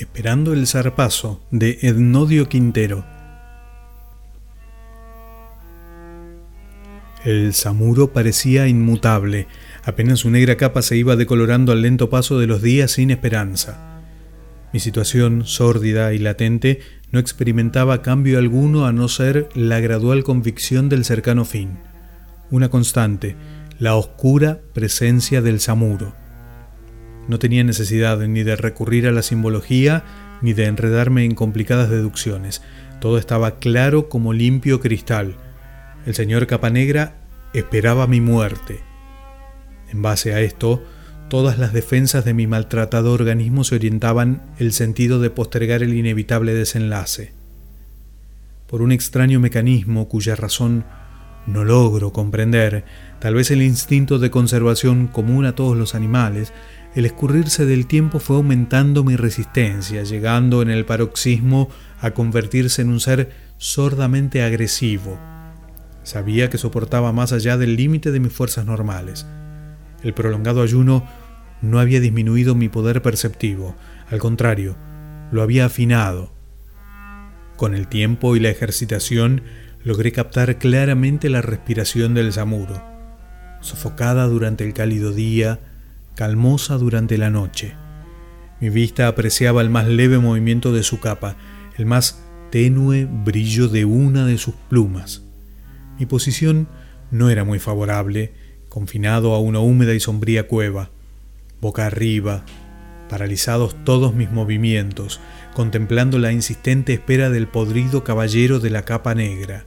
Esperando el zarpazo de Ednodio Quintero. El samuro parecía inmutable, apenas su negra capa se iba decolorando al lento paso de los días sin esperanza. Mi situación, sórdida y latente, no experimentaba cambio alguno a no ser la gradual convicción del cercano fin. Una constante, la oscura presencia del samuro. No tenía necesidad ni de recurrir a la simbología ni de enredarme en complicadas deducciones. Todo estaba claro como limpio cristal. El señor Capanegra esperaba mi muerte. En base a esto, todas las defensas de mi maltratado organismo se orientaban el sentido de postergar el inevitable desenlace. Por un extraño mecanismo cuya razón no logro comprender, tal vez el instinto de conservación común a todos los animales, el escurrirse del tiempo fue aumentando mi resistencia, llegando en el paroxismo a convertirse en un ser sordamente agresivo. Sabía que soportaba más allá del límite de mis fuerzas normales. El prolongado ayuno no había disminuido mi poder perceptivo, al contrario, lo había afinado. Con el tiempo y la ejercitación logré captar claramente la respiración del samuro, sofocada durante el cálido día, calmosa durante la noche. Mi vista apreciaba el más leve movimiento de su capa, el más tenue brillo de una de sus plumas. Mi posición no era muy favorable, confinado a una húmeda y sombría cueva, boca arriba, paralizados todos mis movimientos, contemplando la insistente espera del podrido caballero de la capa negra.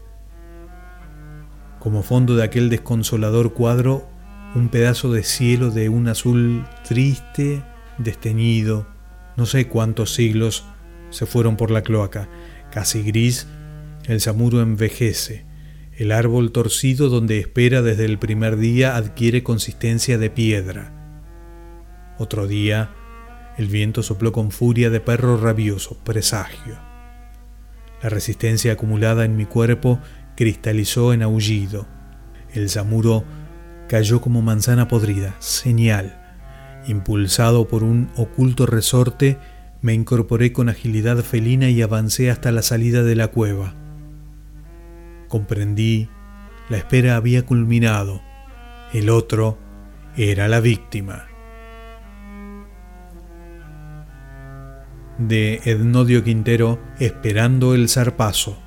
Como fondo de aquel desconsolador cuadro un pedazo de cielo de un azul triste, desteñido, no sé cuántos siglos se fueron por la cloaca, casi gris, el samuro envejece, el árbol torcido donde espera desde el primer día adquiere consistencia de piedra. Otro día, el viento sopló con furia de perro rabioso, presagio. La resistencia acumulada en mi cuerpo cristalizó en aullido. El samuro cayó como manzana podrida, señal. Impulsado por un oculto resorte, me incorporé con agilidad felina y avancé hasta la salida de la cueva. Comprendí, la espera había culminado, el otro era la víctima. De Ednodio Quintero, Esperando el zarpazo.